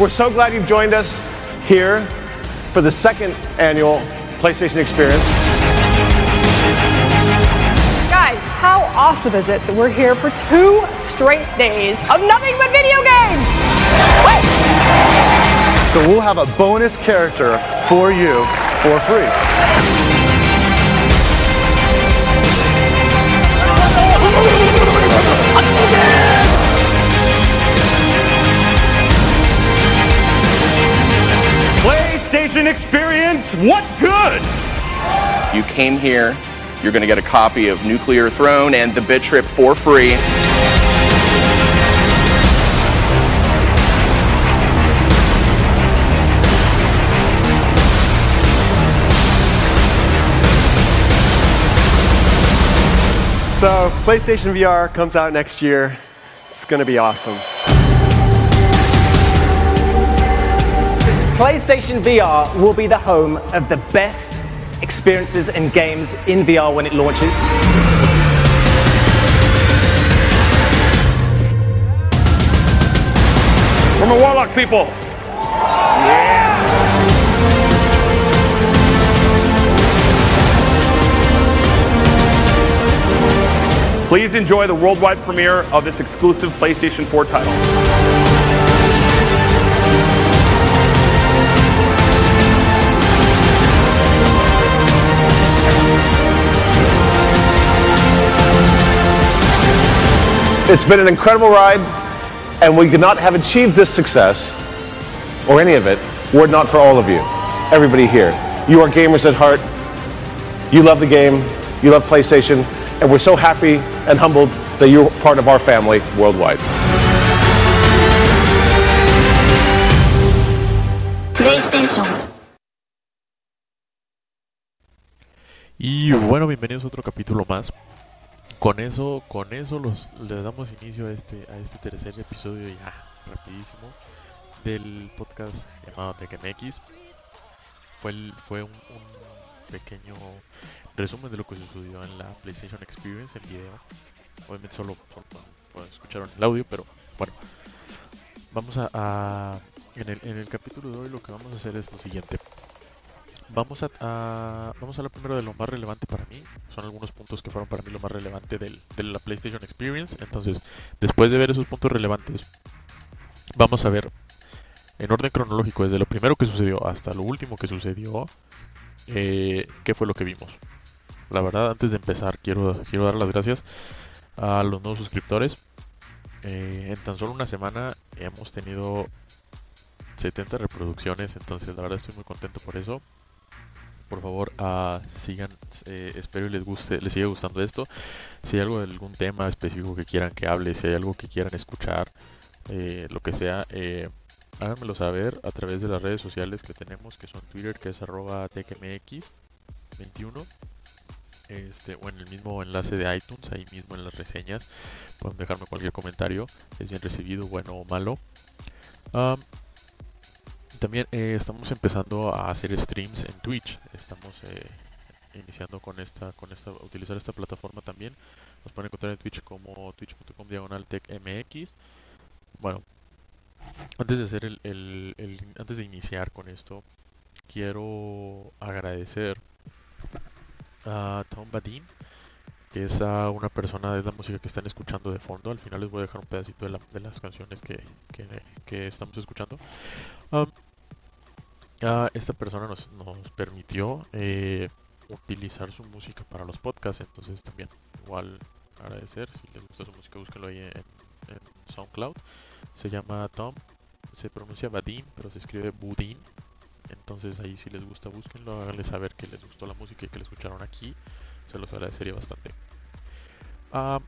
We're so glad you've joined us here for the second annual PlayStation Experience. Guys, how awesome is it that we're here for two straight days of nothing but video games? Woo! So we'll have a bonus character for you for free. PlayStation Experience, what's good? You came here, you're going to get a copy of Nuclear Throne and The Bit Trip for free. So PlayStation VR comes out next year. It's gonna be awesome. PlayStation VR will be the home of the best experiences and games in VR when it launches. From the Warlock people. Please enjoy the worldwide premiere of this exclusive PlayStation 4 title. It's been an incredible ride, and we could not have achieved this success, or any of it, were it not for all of you. Everybody here. You are gamers at heart. You love the game. You love PlayStation. And we're so happy and humbled that you're part of our family worldwide. PlayStation. Y bueno, bienvenidos a otro capítulo más. Con eso, con eso los, le damos inicio a este, a este tercer episodio ya rapidísimo del podcast llamado TechMX. Fue, el- fue un, pequeño resumen de lo que sucedió en la PlayStation Experience en video. Obviamente solo, solo pueden escuchar el audio, pero bueno. Vamos a, a- en, el, en el capítulo de hoy lo que vamos a hacer es lo siguiente. Vamos a, vamos a hablar primero de lo más relevante para mí. Son algunos puntos que fueron para mí lo más relevante del, de la PlayStation Experience. Entonces, después de ver esos puntos relevantes, vamos a ver en orden cronológico, desde lo primero que sucedió hasta lo último que sucedió, eh, qué fue lo que vimos. La verdad, antes de empezar, quiero, quiero dar las gracias a los nuevos suscriptores. Eh, en tan solo una semana hemos tenido 70 reproducciones, entonces la verdad estoy muy contento por eso. Por favor, ah, sigan, eh, espero les guste, les siga gustando esto. Si hay algo algún tema específico que quieran que hable, si hay algo que quieran escuchar, eh, lo que sea, eh, háganmelo saber a través de las redes sociales que tenemos, que son Twitter, que es arroba tecmx21, este, o en el mismo enlace de iTunes, ahí mismo en las reseñas, pueden dejarme cualquier comentario, es bien recibido, bueno o malo. Am, también eh, estamos empezando a hacer streams en Twitch. Estamos eh, iniciando con esta, con esta, utilizar esta plataforma también. Nos pueden encontrar en Twitch como twitch.com diagonal. Bueno, antes de hacer el, el- antes de iniciar con esto, quiero agradecer a Tom Badin, que es a una persona, es la música que están escuchando de fondo. Al final les voy a dejar un pedacito de, la- de las canciones que, que, que estamos escuchando. Am, Ah, esta persona nos, permitió eh, utilizar su música para los podcasts, entonces también igual agradecer, si les gusta su música búsquenlo ahí en, en SoundCloud, se llama Tom, se pronuncia Badin, pero se escribe Budin, entonces ahí si les gusta búsquenlo, háganle saber que les gustó la música y que la escucharon aquí, se los agradecería bastante. Ah,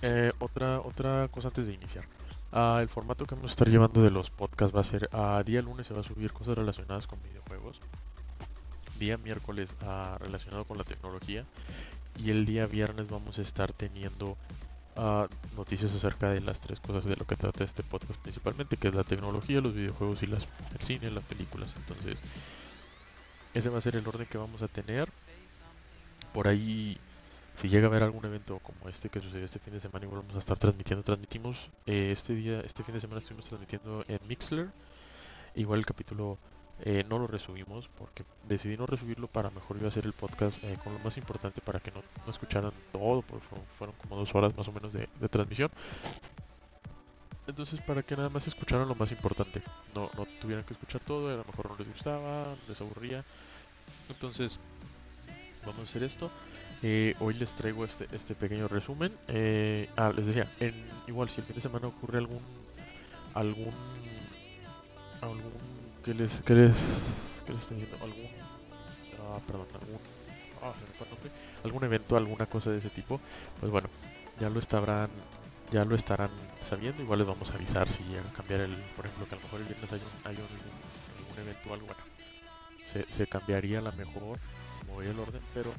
eh, otra, otra cosa antes de iniciar. Ah, el formato que vamos a estar llevando de los podcasts va a ser a día lunes se va a subir cosas relacionadas con videojuegos, día miércoles ah, relacionado con la tecnología y el día viernes vamos a estar teniendo ah, noticias acerca de las tres cosas de lo que trata este podcast principalmente, que es la tecnología, los videojuegos y las, el cine, las películas. Entonces, ese va a ser el orden que vamos a tener. por ahí, si llega a haber algún evento como este que sucedió este fin de semana y volvemos a estar transmitiendo, transmitimos eh, este día, este fin de semana estuvimos transmitiendo en Mixler. Igual el capítulo eh, no lo resubimos porque decidí no resubirlo para mejor yo hacer el podcast eh, con lo más importante para que no, no escucharan todo, porque fueron, fueron como dos horas más o menos de, de transmisión. Entonces, para que nada más escucharan lo más importante, no, no tuvieran que escuchar todo, a lo mejor no les gustaba, les aburría. Entonces, vamos a hacer esto. Eh, hoy les traigo este, este pequeño resumen. Eh, ah, les decía, en, igual si el fin de semana ocurre algún algún algún que les que les que les estoy diciendo algún ah, perdón algún ah, se me fue el nombre, algún evento alguna cosa de ese tipo pues bueno ya lo estarán ya lo estarán sabiendo igual les vamos a avisar si a cambiar el por ejemplo que a lo mejor el viernes hay un, hay un, algún evento algo bueno se, se cambiaría a la mejor el orden pero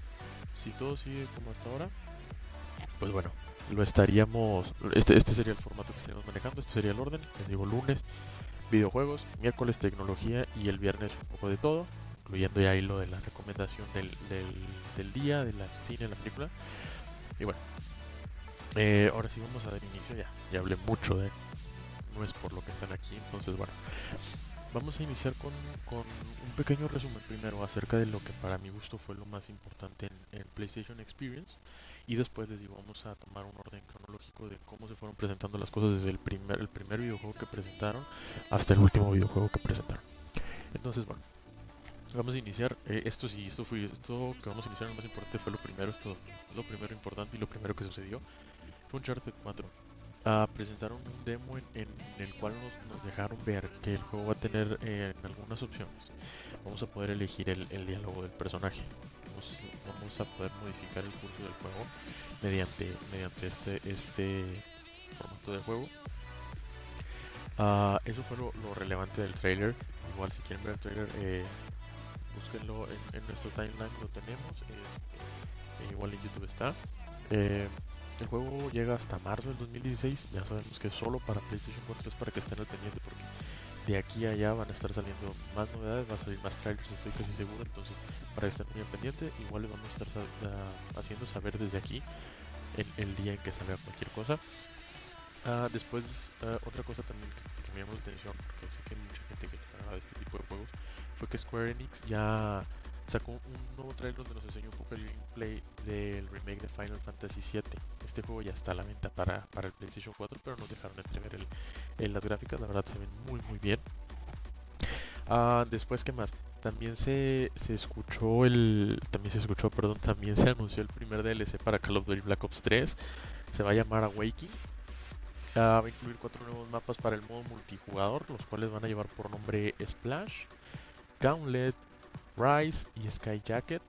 si todo sigue como hasta ahora pues bueno lo estaríamos este este sería el formato que estaríamos manejando este sería el orden les digo lunes videojuegos miércoles tecnología y el viernes un poco de todo incluyendo ya ahí lo de la recomendación del, del, del día de la cine la película. Y bueno eh, ahora sí vamos a dar inicio ya ya hablé mucho de no es por lo que están aquí entonces bueno vamos a iniciar con, con, un pequeño resumen primero acerca de lo que para mi gusto fue lo más importante en, PlayStation Experience y después les digo vamos a tomar un orden cronológico de cómo se fueron presentando las cosas desde el primer, el primer videojuego que presentaron hasta el último videojuego que presentaron. Entonces bueno, vamos a iniciar. Eh, esto sí, esto fue esto que vamos a iniciar lo más importante fue lo primero, esto es lo primero importante y lo primero que sucedió. Fue Uncharted 4 uh, presentaron un demo en, en, el cual nos, nos, dejaron ver que el juego va a tener eh, algunas opciones. Vamos a poder elegir el, el diálogo del personaje. Vamos, vamos, a poder modificar el curso del juego mediante, mediante este, este formato de juego. Uh, eso fue lo, lo, relevante del trailer. Igual si quieren ver el trailer, eh, búsquenlo en, en, nuestro timeline, lo tenemos. Eh, igual en YouTube está. El juego llega hasta marzo del 2016. Ya sabemos que solo para PlayStation 4 es para que estén al pendiente porque de aquí a allá van a estar saliendo más novedades, va a salir más trailers, estoy casi seguro. Entonces, para que estén muy al pendiente, igual les vamos a estar uh, haciendo saber desde aquí el, día en que salga cualquier cosa. Uh, después, uh, otra cosa también que, que, me llamó la atención, porque sé que hay mucha gente que les agrada este tipo de juegos, fue que Square Enix ya sacó un nuevo trailer donde nos enseñó un poco el gameplay del remake de Final Fantasy VII. Este juego ya está a la venta para, para el PlayStation 4, pero nos dejaron entrever el, el, las gráficas, la verdad se ven muy muy bien. Uh, después, ¿qué más? También se, se escuchó el. También se escuchó, perdón, también se anunció el primer DLC para Call of Duty Black Ops 3. Se va a llamar Awakening. Uh, va a incluir cuatro nuevos mapas para el modo multijugador, los cuales van a llevar por nombre Splash, Gauntlet, Rise y Sky Jacket.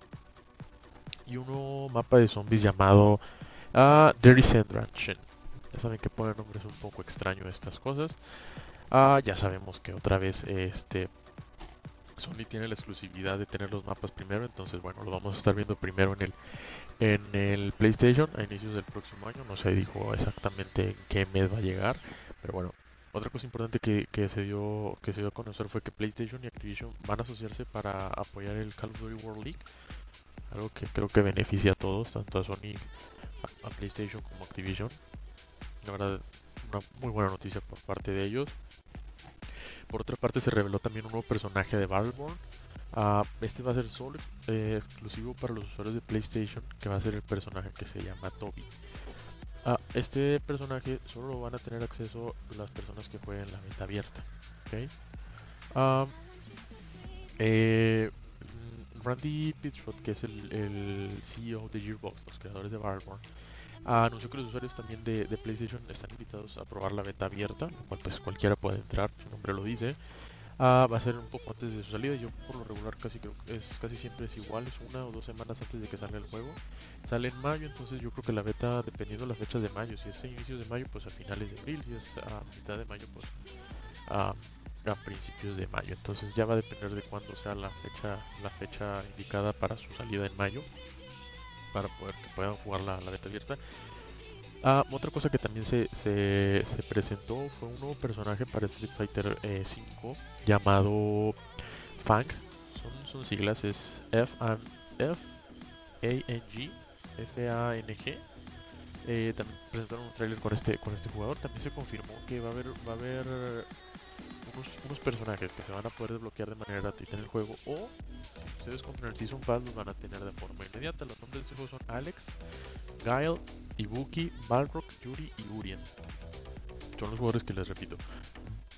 Y uno mapa de zombies llamado uh, Dirty Sandranchen. Ya saben que ponen nombres un poco extraños estas cosas. Uh, ya sabemos que otra vez este Sony tiene la exclusividad de tener los mapas primero. Entonces, bueno, lo vamos a estar viendo primero en el, en el PlayStation a inicios del próximo año. No se dijo exactamente en qué mes va a llegar. Pero bueno, otra cosa importante que, se dio que se dio a conocer fue que PlayStation y Activision van a asociarse para apoyar el Call of Duty World League, algo que creo que beneficia a todos, tanto a Sony, a, PlayStation como a Activision. La verdad, una muy buena noticia por parte de ellos. Por otra parte, se reveló también un nuevo personaje de Battleborn. Uh, este va a ser solo eh, exclusivo para los usuarios de PlayStation, que va a ser el personaje que se llama Toby. Ah, este personaje solo lo van a tener acceso las personas que jueguen la beta abierta. ¿okay? Um, eh, Randy Pitchford, que es el, el, CEO de Gearbox, los creadores de Battleborn, anunció que los usuarios también de, de, PlayStation están invitados a probar la beta abierta, lo cual pues cualquiera puede entrar, su nombre lo dice. Uh, va a ser un poco antes de su salida. Yo por lo regular casi creo que es casi siempre es igual, es una o dos semanas antes de que salga el juego. Sale en mayo, entonces yo creo que la beta, dependiendo de las fechas de mayo, si es a inicios de mayo, pues a finales de abril, si es a mitad de mayo, pues a, a principios de mayo. Entonces ya va a depender de cuándo sea la fecha, la fecha indicada para su salida en mayo, para poder que puedan jugar la, la beta abierta. Ah, otra cosa que también se, se, se, presentó fue un nuevo personaje para Street Fighter eh, 5 llamado Fang. Son, siglas, es F, and F F-A-N-G, F-A-N-G. Eh, también presentaron un tráiler con este, con este jugador. También se confirmó que va a haber, va a haber unos, personajes que se van a poder desbloquear de manera gratuita en el juego o ustedes compran el Season Pass los van a tener de forma inmediata. Los nombres de este juego son Alex, Guile, Ibuki, Balrog, Yuri y Urien. Son los jugadores que les repito.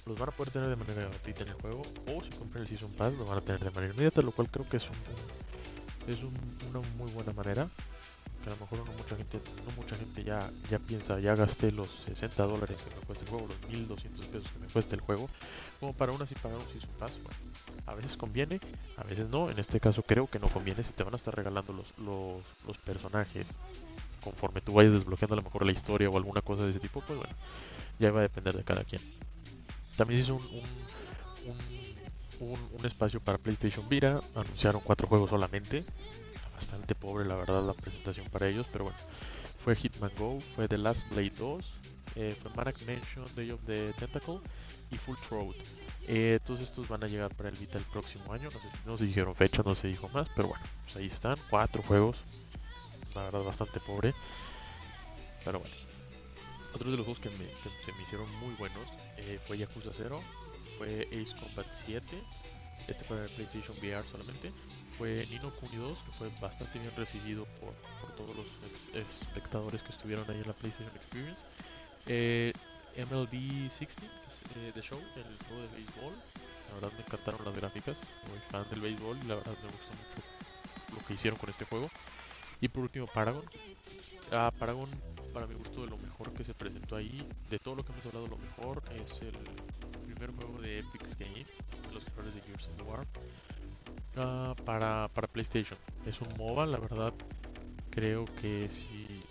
Los van a poder tener de manera gratuita en el juego o si compran el Season Pass los van a tener de manera inmediata, lo cual creo que es, un, es un- una muy buena manera. Que a lo mejor no mucha gente, no mucha gente ya, ya piensa, ya gasté los 60 dólares que me cuesta el juego, los 1200 pesos que me cuesta el juego, como para aún así pagar un Season Pass. Bueno, a veces conviene, a veces no. En este caso creo que no conviene si te van a estar regalando los, los, los personajes conforme tú vayas desbloqueando a lo mejor la historia o alguna cosa de ese tipo, pues bueno, ya va a depender de cada quien. También se hizo un, un, un- un- espacio para PlayStation Vita, anunciaron cuatro juegos solamente, bastante pobre la verdad la presentación para ellos, pero bueno, fue Hitman Go, fue The Last Blade 2, eh, fue Maniac Mansion, Day of the Tentacle y Full Throat. Eh, todos estos van a llegar para el Vita el próximo año, no, sé- no se dijeron fecha, no se dijo más, pero bueno, pues ahí están, cuatro juegos, la verdad bastante pobre, pero bueno. Otros de los juegos que, me- se me hicieron muy buenos eh, fue Yakuza 0, fue Ace Combat 7, este para el PlayStation VR solamente, fue Nino Kuni 2, que fue bastante bien recibido por, por todos los espectadores que estuvieron ahí en la PlayStation Experience. Eh, MLB 16, que es eh, The Show, el juego de béisbol. La verdad me encantaron las gráficas, soy fan del béisbol y la verdad me gustó mucho lo que hicieron con este juego. Y por último Paragon. Ah, Paragon para mi gusto de lo mejor que se presentó ahí, de todo lo que hemos hablado lo mejor, es el primer juego de Epic Games, los creadores de Gears of War, para, para PlayStation. Es un MOBA, la verdad creo que si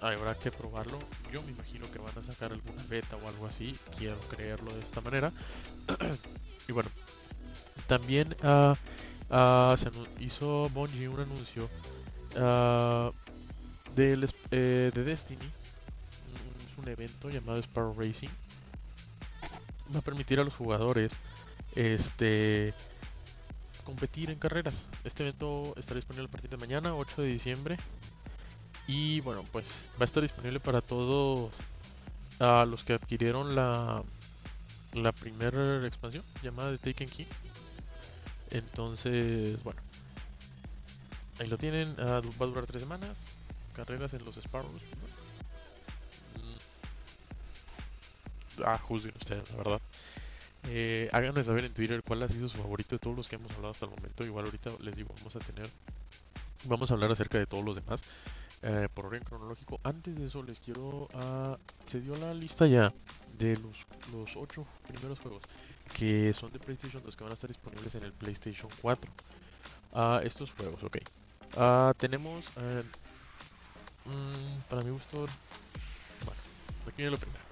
habrá que probarlo. Yo me imagino que van a sacar alguna beta o algo así, quiero creerlo de esta manera. y bueno, también ah, se hizo Bungie un anuncio ah, del eh, de Destiny. Mm, Es un evento llamado Sparrow Racing. Va a permitir a los jugadores este competir en carreras. Este evento estará disponible a partir de mañana, 8 de diciembre. Y bueno, pues va a estar disponible para todos a los que adquirieron la la primera expansión llamada de Taken Key. Entonces, bueno, ahí lo tienen. ah, va a durar tres semanas. Carreras en los Sparrows. Mm. Ah, juzguen ustedes, la verdad. Eh, háganme saber en Twitter cuál ha sido su favorito de todos los que hemos hablado hasta el momento. Igual ahorita les digo, vamos a tener, vamos a hablar acerca de todos los demás eh, por orden cronológico. Antes de eso les quiero, ah, se dio la lista ya de los, los ocho primeros juegos que son de PlayStation 2 que van a estar disponibles en el PlayStation 4. Ah, estos juegos, ok. Ah, tenemos, eh, mm, para mi gusto, bueno, aquí viene lo primero.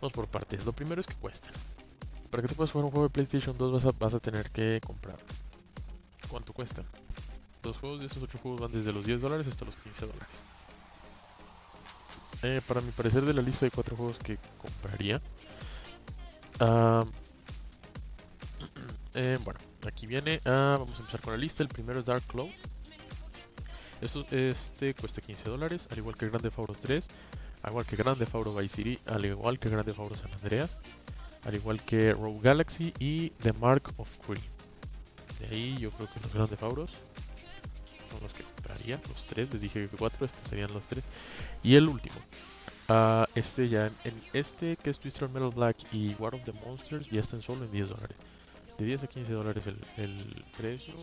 Vamos por partes. Lo primero es que cuestan. Para que tú puedas jugar un juego de PlayStation 2 vas a, vas a tener que comprar. ¿Cuánto cuestan? Los juegos de estos 8 juegos van desde los 10 dólares hasta los 15 dólares. Eh, para mi parecer de la lista de 4 juegos que compraría. ah, eh, bueno, aquí viene. ah, vamos a empezar con la lista. El primero es Dark Cloud. Esto, este cuesta 15 dólares, al igual que Grande Auto 3, al igual que Grande Auto Vice City, al igual que Grande Auto San Andreas, al igual que Rogue Galaxy y The Mark of Cree. De ahí yo creo que los Grande Theft Autos son los que compraría, los tres, les dije que cuatro, estos serían los tres. Y el último, ah, este ya, en, este que es Twister Metal Black y War of the Monsters ya están solo en 10 dólares. De 10 a 15 dólares el, el precio.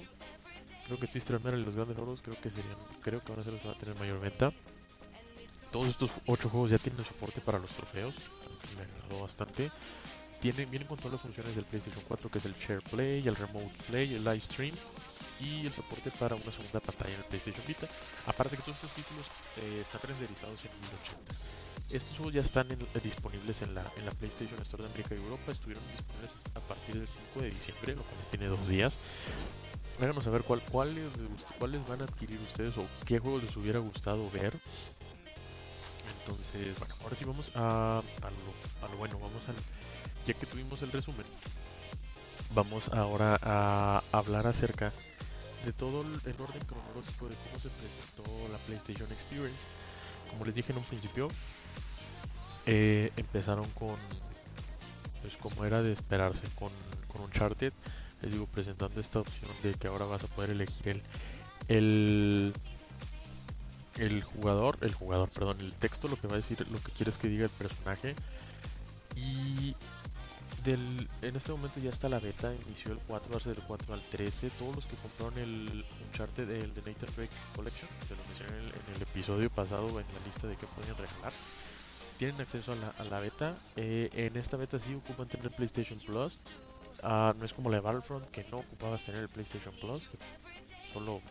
Creo que Twister Metal y los grandes juegos creo que serían, creo que van a ser los que van a tener mayor venta. Todos estos 8 juegos ya tienen soporte para los trofeos. Me agradó bastante. Tienen, vienen con todas las funciones del PlayStation 4, que es el Share Play, el Remote Play, el Live Stream y el soporte para una segunda pantalla en el PlayStation Vita. Aparte que todos estos títulos eh, están renderizados en 1080. Estos juegos ya están en- eh, disponibles en la, en la PlayStation Store de América y Europa. Estuvieron disponibles a partir del 5 de diciembre, lo cual tiene dos días. Háganos saber cuál, cuáles, cuáles van a adquirir ustedes o qué juegos les hubiera gustado ver. Entonces, bueno, ahora sí vamos a, a, lo, a lo bueno. Vamos al, ya que tuvimos el resumen, vamos ahora a hablar acerca de todo el orden cronológico de cómo se presentó la PlayStation Experience. Como les dije en un principio, eh, empezaron con, pues como era de esperarse, con, con Uncharted. Les digo, presentando esta opción de que ahora vas a poder elegir el, el, el jugador, el jugador, perdón, el texto, lo que va a decir, lo que quieres que diga el personaje. Y del, en este momento ya está la beta, inició el 4, va a ser del 4 al 13. Todos los que compraron el Uncharted, el The Nathan Drake Collection, se lo mencioné en el, en el episodio pasado en la lista de que podían regalar, tienen acceso a la, a la beta. Eh, en esta beta sí ocupan tener PlayStation Plus. Ah, no es como la de Battlefront, que no ocupabas tener el PlayStation Plus, que solo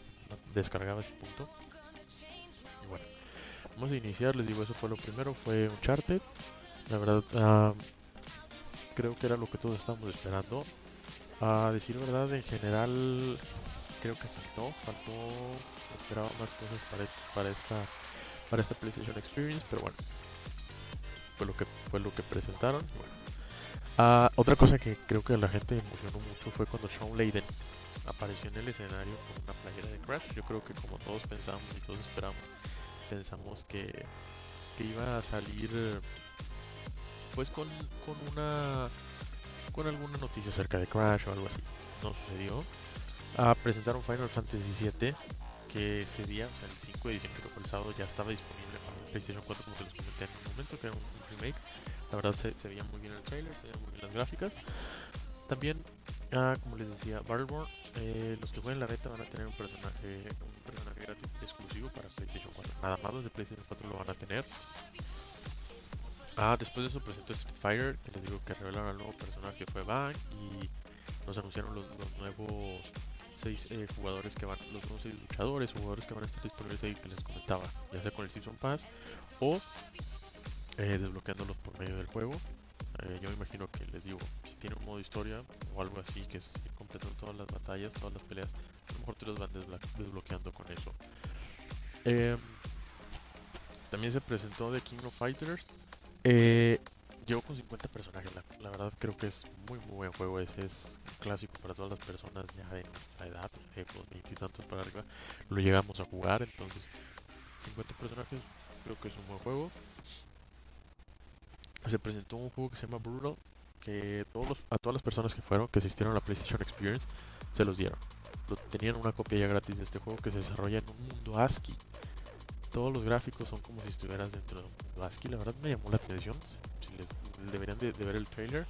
descargabas y punto. Y bueno, vamos a iniciar, les digo, eso fue lo primero, fue Uncharted. La verdad, ah, creo que era lo que todos estábamos esperando. A decir verdad, en general, creo que faltó, faltó, esperaba más cosas para, est- para esta para esta PlayStation Experience, pero bueno, fue lo que fue lo que presentaron. bueno. Ah, otra cosa que creo que la gente emocionó mucho fue cuando Sean Layden apareció en el escenario con una playera de Crash. Yo creo que como todos pensamos y todos esperamos, pensamos que, que iba a salir pues con, con una con alguna noticia acerca de Crash o algo así. No sucedió. Ah, presentaron Final Fantasy VII que ese día, el 5 de diciembre que fue el sábado, ya estaba disponible para PlayStation 4 como que les comenté en un momento, que era un, remake. La verdad se, se veía muy bien el trailer, se veían muy bien las gráficas. También, ah, como les decía, Battleborn, eh, los que jueguen la beta van a tener un personaje, un personaje gratis exclusivo para PlayStation 4. Nada más los de PlayStation 4 lo van a tener. Ah, después de eso presentó Street Fighter, que les digo que revelaron al nuevo personaje que fue Bang y nos anunciaron los, nuevos seis eh, jugadores que van, los nuevos seis luchadores, jugadores que van a estar disponibles ahí que les comentaba, ya sea con el Season Pass o eh, desbloqueándolos por medio del juego. Eh, yo me imagino que les digo, si tiene un modo historia o algo así, que es completando todas las batallas, todas las peleas, a lo mejor te los van desbloqueando con eso. Em, también se presentó The King of Fighters. Eh, llegó con 50 personajes, la, verdad creo que es muy muy buen juego, ese es clásico para todas las personas ya de nuestra edad, de pues, 20 y tantos para arriba, lo llegamos a jugar, entonces 50 personajes creo que es un buen juego. Se presentó un juego que se llama Brutal, que todos los- a todas las personas que fueron, que asistieron a la PlayStation Experience, se los dieron. Lo- tenían una copia ya gratis de este juego que se desarrolla en un mundo ASCII. Todos los gráficos son como si estuvieras dentro de un mundo. La verdad me llamó la atención. Si les, deberían de, ver el trailer.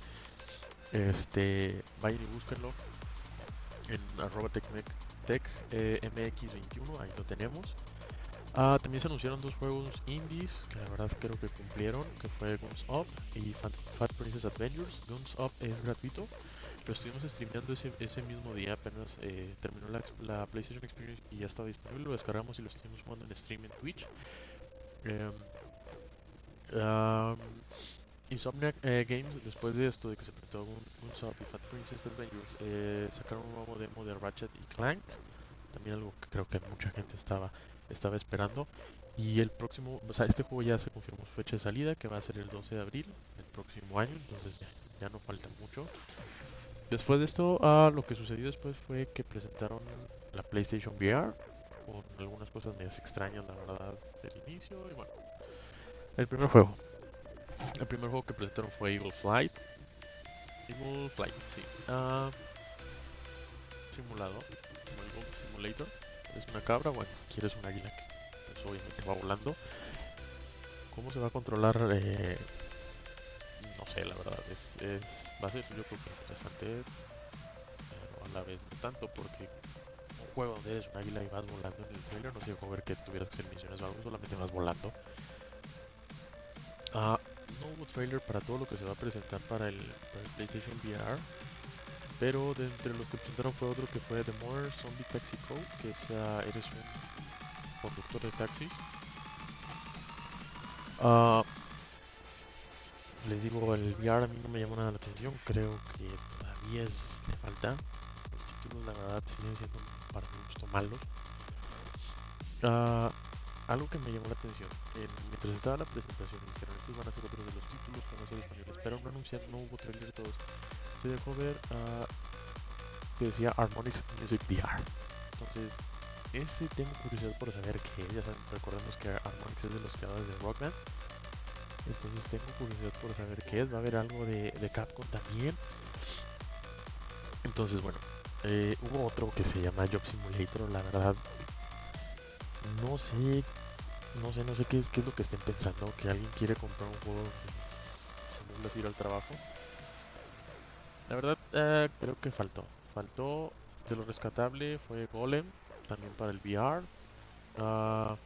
Este, vayan y búsquenlo en arroba tecmec- tech, eh, mx21, ahí lo tenemos. Ah, también se anunciaron dos juegos indies que la verdad creo que cumplieron, que fue Guns Up y Fat, Fat Princess Adventures. Guns Up es gratuito, lo estuvimos streameando ese, ese mismo día, apenas eh, terminó la, PlayStation Experience y ya estaba disponible, lo descargamos y lo estuvimos jugando en stream en Twitch. Am, Insomniac eh, Games, después de esto, de que se presentó un, un Sub y Fat Princess Adventures, eh, sacaron un nuevo demo de Ratchet y Clank. También algo que creo que mucha gente estaba, estaba esperando. Y el próximo, o sea, este juego ya se confirmó su fecha de salida, que va a ser el 12 de abril del próximo año, entonces ya no falta mucho. Después de esto, ah, lo que sucedió después fue que presentaron la PlayStation VR, con algunas cosas medias extrañas, la verdad, del inicio. Y bueno, el primer juego. El primer juego que presentaron fue Evil Flight. Evil Flight, sí. Ah, simulado, como el Gold Simulator. Es una cabra, bueno, quieres un águila que pues, obviamente va volando. ¿Cómo se va a controlar? Eh, no sé, la verdad, es, es, va a ser yo creo que interesante, a la vez no tanto, porque un juego donde eres un águila y vas volando en el trailer no se dejó ver que tuvieras que hacer misiones o algo, solamente vas volando. Ah, no hubo trailer para todo lo que se va a presentar para el, PlayStation VR. Pero de entre los que presentaron fue otro que fue The More Zombie Taxi Code, que sea, eres un conductor de taxis. Ah, les digo, el VR a mí no me llamó nada la atención, creo que todavía es, le falta. Los títulos la verdad siguen siendo para mi gusto malos. Ah, algo que me llamó la atención, en- mientras estaba la presentación, dijeron estos van a ser otros de los títulos que van a ser disponibles, pero no anunciaron, no hubo trailer de todos. Se dejó ver ah, que decía Harmonix Music VR. Entonces ese tengo curiosidad por saber qué. Ya saben, recordemos que Harmonix es de los creadores de Rockman. Entonces tengo curiosidad por saber qué es. Va a haber algo de, de Capcom también. Entonces, bueno, eh, hubo otro que se llama Job Simulator. La verdad, no sé, no sé, no sé qué es, qué es lo que estén pensando. Que alguien quiere comprar un juego de ir al trabajo. La verdad, eh, creo que faltó. Faltó de lo rescatable fue Golem, también para el VR. Ah,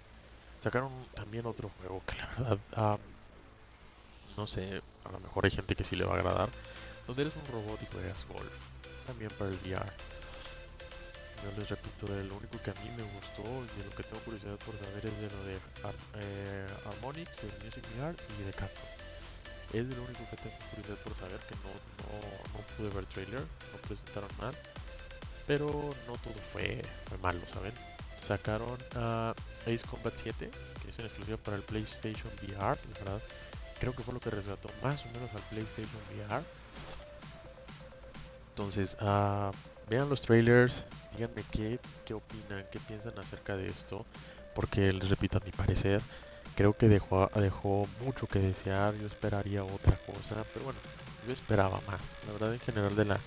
sacaron también otro juego que la verdad, ah, no sé, a lo mejor hay gente que sí le va a agradar. Donde eres un robot y juegas golf, también para el VR. Yo les repito, lo único que a mí me gustó y de lo que tengo curiosidad por saber es de lo de eh, Harmonix, de Music VR y de Capcom. Es de lo único que tengo curiosidad por saber, que no, no, no pude ver trailer, no presentaron mal. Pero no todo fue, fue malo, ¿saben? Sacaron a Ace Combat 7, que es en exclusiva para el PlayStation VR, la verdad. Creo que fue lo que rescató más o menos al PlayStation VR. Entonces, uh, vean los trailers, díganme qué, qué opinan, qué piensan acerca de esto. Porque les repito, a mi parecer, creo que dejó, dejó mucho que desear. Yo esperaría otra cosa, pero bueno, yo esperaba más. La verdad, en general de la,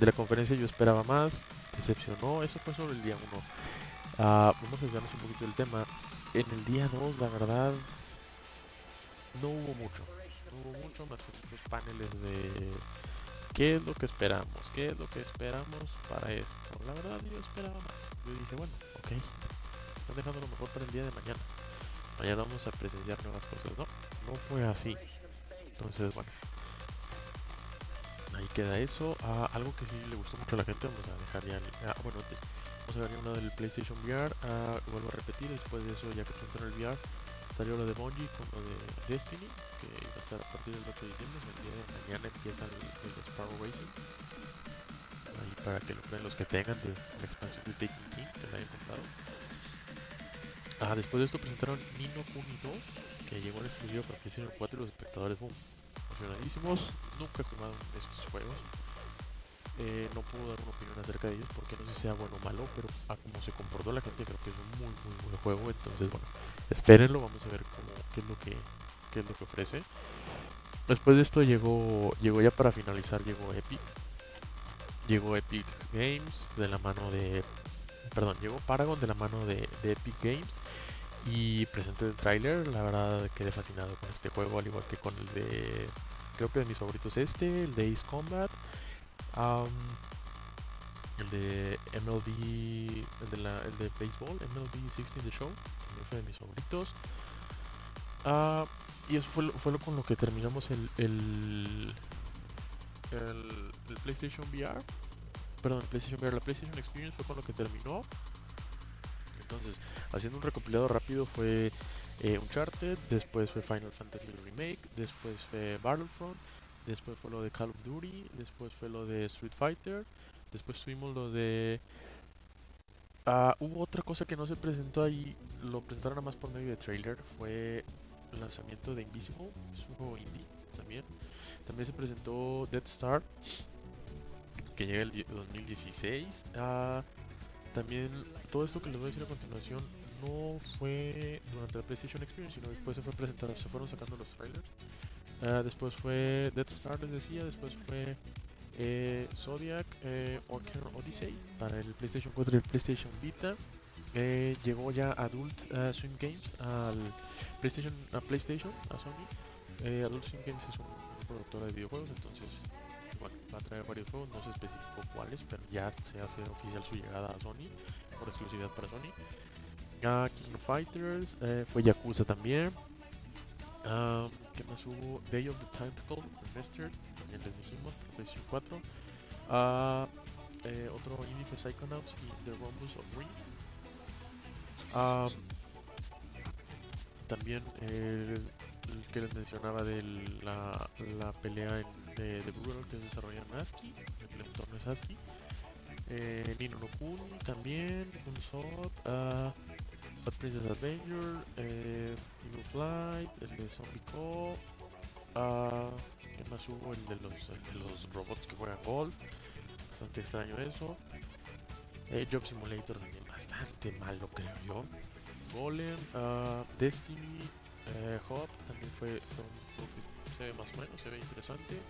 de la conferencia, yo esperaba más decepcionó. Eso fue sobre el día 1. Ah, vamos a desviarnos un poquito del tema. En el día 2, la verdad, no hubo mucho. No hubo mucho más que los paneles de qué es lo que esperamos, qué es lo que esperamos para esto. La verdad, yo esperaba más. Yo dije, bueno, ok, están dejando lo mejor para el día de mañana. Mañana vamos a presenciar nuevas cosas. No, no fue así. Entonces, bueno, ahí queda eso. Ah, algo que sí le gustó mucho a la gente, vamos a dejar ya. Ah, bueno, antes, vamos a ver uno del PlayStation VR. Ah, vuelvo a repetir, después de eso, ya que en el VR, salió lo de Bungie con lo de Destiny, que va a estar a partir del 8 de diciembre. Día mañana empieza el, el Sparrow Racing. Ahí para que lo vean los que tengan de la expansión de Taking King, que la hayan comprado. Ah, después de esto presentaron Nino Kuni 2, que llegó en exclusivo para PlayStation 4 y los espectadores, boom, emocionadísimos. Nunca he estos juegos. Eh, no puedo dar una opinión acerca de ellos porque no sé si sea bueno o malo, pero a como se comportó la gente creo que es un muy muy buen juego. Entonces bueno, espérenlo, vamos a ver qué es lo que qué es lo que ofrece. Después de esto llegó llegó ya para finalizar llegó Epic. Llegó Epic Games de la mano de perdón, llegó Paragon de la mano de, Epic Games y presentó el tráiler, la verdad quedé fascinado con este juego, al igual que con el de, creo que de mis favoritos este, el de Ace Combat, um, el de MLB, el de, la, el de béisbol, MLB 16 The Show, también fue de mis favoritos. Uh, y eso fue, fue lo con lo que terminamos el, el, el, el PlayStation VR. Perdón, el PlayStation VR, la PlayStation Experience fue con lo que terminó. Entonces, haciendo un recopilado rápido fue eh, Uncharted, después fue Final Fantasy Remake, después fue Battlefront, después fue lo de Call of Duty, después fue lo de Street Fighter, después tuvimos lo de... Uh, hubo otra cosa que no se presentó ahí, lo presentaron nada más por medio de trailer, fue el lanzamiento de Invisible, es un juego indie también. También se presentó Dead Star, que llega el 2016. Uh, también todo esto que les voy a decir a continuación no fue durante la PlayStation Experience, sino después se fue presentando, se fueron sacando los trailers. Uh, después fue Dead Star, les decía, después fue eh, Zodiac eh, Odyssey para el PlayStation 4 y el PlayStation Vita. Eh, llegó ya Adult uh, Swim Games al PlayStation, a PlayStation, a Sony. Adult Swim Games es un, un productor de videojuegos, entonces va a traer varios juegos, no se especificó cuáles, pero ya se hace oficial su llegada a Sony, por exclusividad para Sony. Uh, King of Fighters, eh, fue Yakuza también. Um, ¿Qué más hubo? Day of the Tentacle Remastered, también les dijimos, PlayStation 4. Uh, eh, otro indie Psychonauts y The Rhombus of Ring. Um, también el, el, que les mencionaba de la, pelea en, de, de Brutal que desarrolla Naski, el entorno es ASCII. Eh, Nino no también, Unsod, uh, Bad Princess Adventure, eh, Evil Flight, el de Zombie Co. Uh, ¿Qué más hubo? El de, los, los robots que juegan golf. Bastante extraño eso. Eh, Job Simulator también. bastante malo, creo yo. Golem, ah, Destiny, eh, Hop también fue, un juego se ve más o menos, se ve interesante.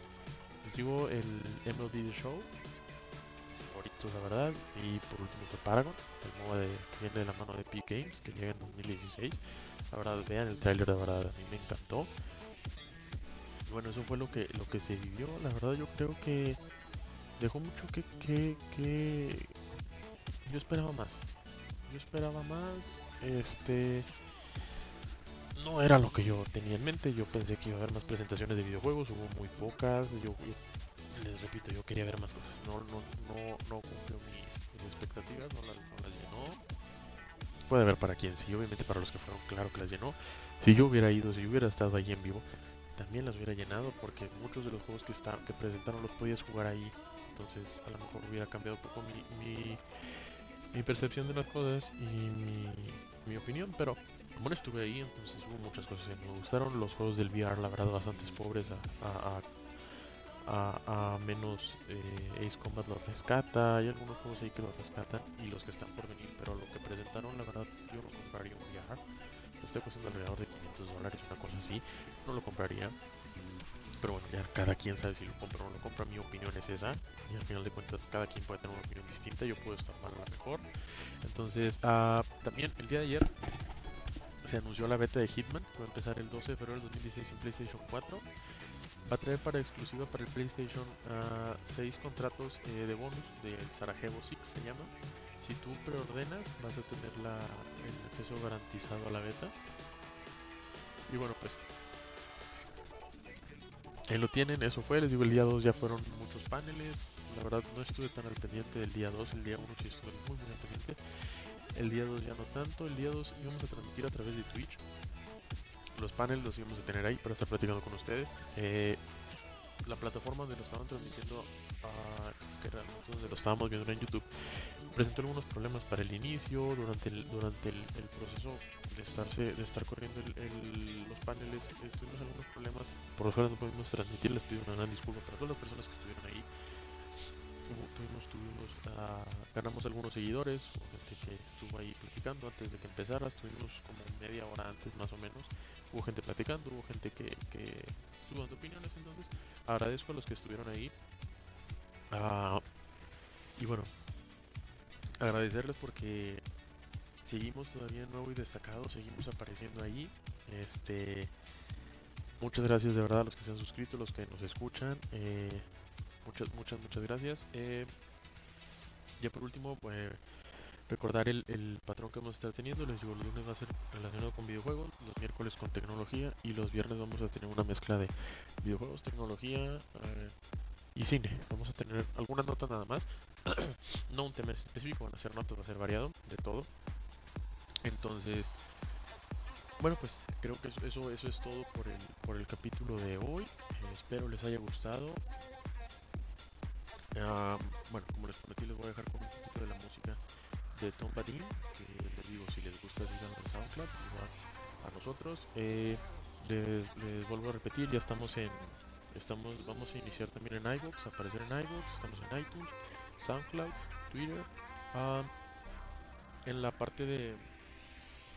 Les el MLB The Show, la verdad. Y por último fue Paragon, el MOBA de, que viene de la mano de Epic Games, que llega en 2016. La verdad, vean el tráiler, de verdad, a mí me encantó. Y bueno, eso fue lo que, lo que se vivió. La verdad, yo creo que dejó mucho que, que, que yo esperaba más. Yo esperaba más. Este no era lo que yo tenía en mente. Yo pensé que iba a haber más presentaciones de videojuegos, hubo muy pocas. Yo- les repito, yo quería ver más cosas. No, no, no, no cumplió mis, mis expectativas, no las, no las llenó. Puede haber para quien sí, obviamente para los que fueron, claro que las llenó. Si yo hubiera ido, si yo hubiera estado ahí en vivo, también las hubiera llenado porque muchos de los juegos que, está, que presentaron los podías jugar ahí. Entonces a lo mejor hubiera cambiado un poco mi, mi, mi percepción de las cosas y mi, mi opinión, pero como no estuve ahí, entonces hubo muchas cosas que me gustaron. Los juegos del VR, la verdad, bastante pobres a, a, a- a- a menos eh, Ace Combat los rescata. Hay algunos juegos ahí que los rescatan y los que están por venir, pero lo que presentaron, la verdad, yo no compraría un VR. Estoy costando alrededor de 500 dólares, una cosa así. No lo compraría. Pero bueno, ya cada quien sabe si lo compra o no lo compra. Mi opinión es esa. Y al final de cuentas, cada quien puede tener una opinión distinta. Yo puedo estar mal a la mejor. Entonces, ah, también el día de ayer se anunció la beta de Hitman. que Va a empezar el 12 de febrero del 2016 en PlayStation 4. Va a traer para exclusiva para el PlayStation 6 contratos eh, de bonus del Sarajevo Six se llama. Si tú preordenas, vas a tener el acceso garantizado a la beta. Y bueno, pues ahí lo tienen, eso fue, les digo, el día 2 ya fueron muchos paneles, la verdad no estuve tan al pendiente del día 2, el día 1 sí estuve muy muy al pendiente, el día 2 ya no tanto, el día 2 íbamos a transmitir a través de Twitch, los paneles los íbamos a tener ahí para estar platicando con ustedes, Eh, la plataforma donde lo estaban transmitiendo, ah, que realmente donde lo estábamos viendo en YouTube, presentó algunos problemas para el inicio, durante el, durante el, proceso de estarse, de estar corriendo el- los paneles, tuvimos algunos problemas, por los cuales no pudimos transmitir, les pido una gran disculpa para todas las personas que estuvieron ahí. Tuvimos, ah, ganamos algunos seguidores, gente que estuvo ahí platicando antes de que empezara, estuvimos como media hora antes más o menos, hubo gente platicando, hubo gente que, que estuvo dando opiniones, entonces agradezco a los que estuvieron ahí. Ah, y bueno, agradecerles porque seguimos todavía nuevo y destacado, seguimos apareciendo ahí. Este, muchas gracias de verdad a los que se han suscrito, los que nos escuchan. eh, muchas, muchas, muchas gracias. Eh, ya por último, pues recordar el, patrón que vamos a estar teniendo. Les digo, los lunes va a ser relacionado con videojuegos, los miércoles con tecnología y los viernes vamos a tener una mezcla de videojuegos, tecnología eh, y cine. Vamos a tener algunas notas nada más. no un tema específico, van a ser notas, va a ser variado de todo. Entonces, bueno, pues creo que eso, eso, es todo por el, por el capítulo de hoy. Espero les haya gustado. Ah, bueno, como les prometí, les voy a dejar con un poquito de la música de Tom Badin, que les digo, si les gusta, sigan en SoundCloud, igual a nosotros. Eh, les, les vuelvo a repetir, ya estamos en, estamos, vamos a iniciar también en iVoox, aparecer en iVoox, estamos en iTunes, SoundCloud, Twitter. ah, en la parte de,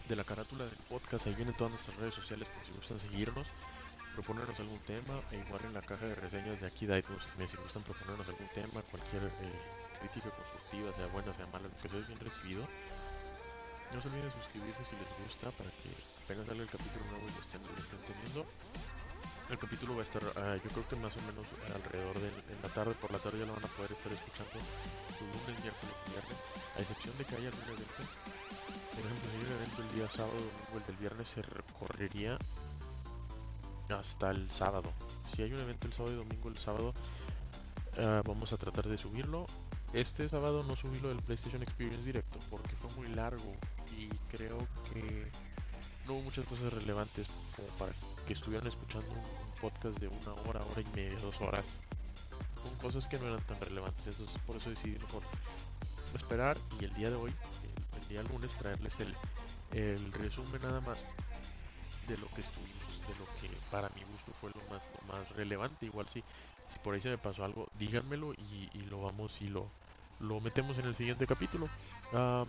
de la carátula del podcast, ahí vienen todas nuestras redes sociales por si gustan seguirnos, proponernos algún tema, e igual en la caja de reseñas de aquí de iTunes también si gustan proponernos algún tema, cualquier eh, crítica constructiva, sea buena, sea mala, lo que sea bien recibido. No se olviden de suscribirse si les gusta para que apenas salga el capítulo nuevo y lo estén, lo estén teniendo. El capítulo va a estar, ah, yo creo que más o menos alrededor de en la tarde, por la tarde ya lo van a poder estar escuchando los lunes, miércoles y viernes, a excepción de que haya algún evento. Por ejemplo, si hay un evento el día sábado o el del viernes, se recorrería hasta el sábado. Si hay un evento el sábado y domingo, el sábado ah, vamos a tratar de subirlo. Este sábado no subí lo del PlayStation Experience directo porque fue muy largo y creo que no hubo muchas cosas relevantes como para que estuvieran escuchando un podcast de una hora, hora y media, dos horas. Con cosas que no eran tan relevantes. Eso es por eso decidí mejor esperar y el día de hoy, el, día lunes, traerles el, el resumen nada más de lo que estuvimos, de lo que para mi gusto fue lo más, más relevante. Igual si, si por ahí se me pasó algo, díganmelo y, y lo vamos y lo, lo metemos en el siguiente capítulo. Ah,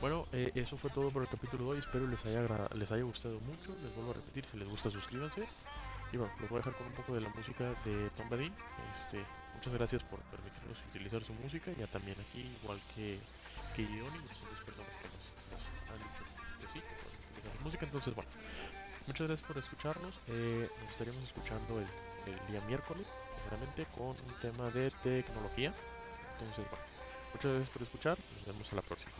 Bueno, eh, eso fue todo por el capítulo de. Espero les haya, les haya gustado mucho. Les vuelvo a repetir, si les gusta, suscríbanse. Y bueno, los voy a dejar con un poco de la música de Tom Badin. Este, muchas gracias por permitirnos utilizar su música. Ya también aquí, igual que, que Ioni, dos personas que nos, han dicho que sí, que música. Entonces, bueno, muchas gracias por escucharnos. Eh, nos estaríamos escuchando el, el día miércoles, seguramente, con un tema de tecnología. Entonces, bueno, muchas gracias por escuchar. Nos vemos a la próxima.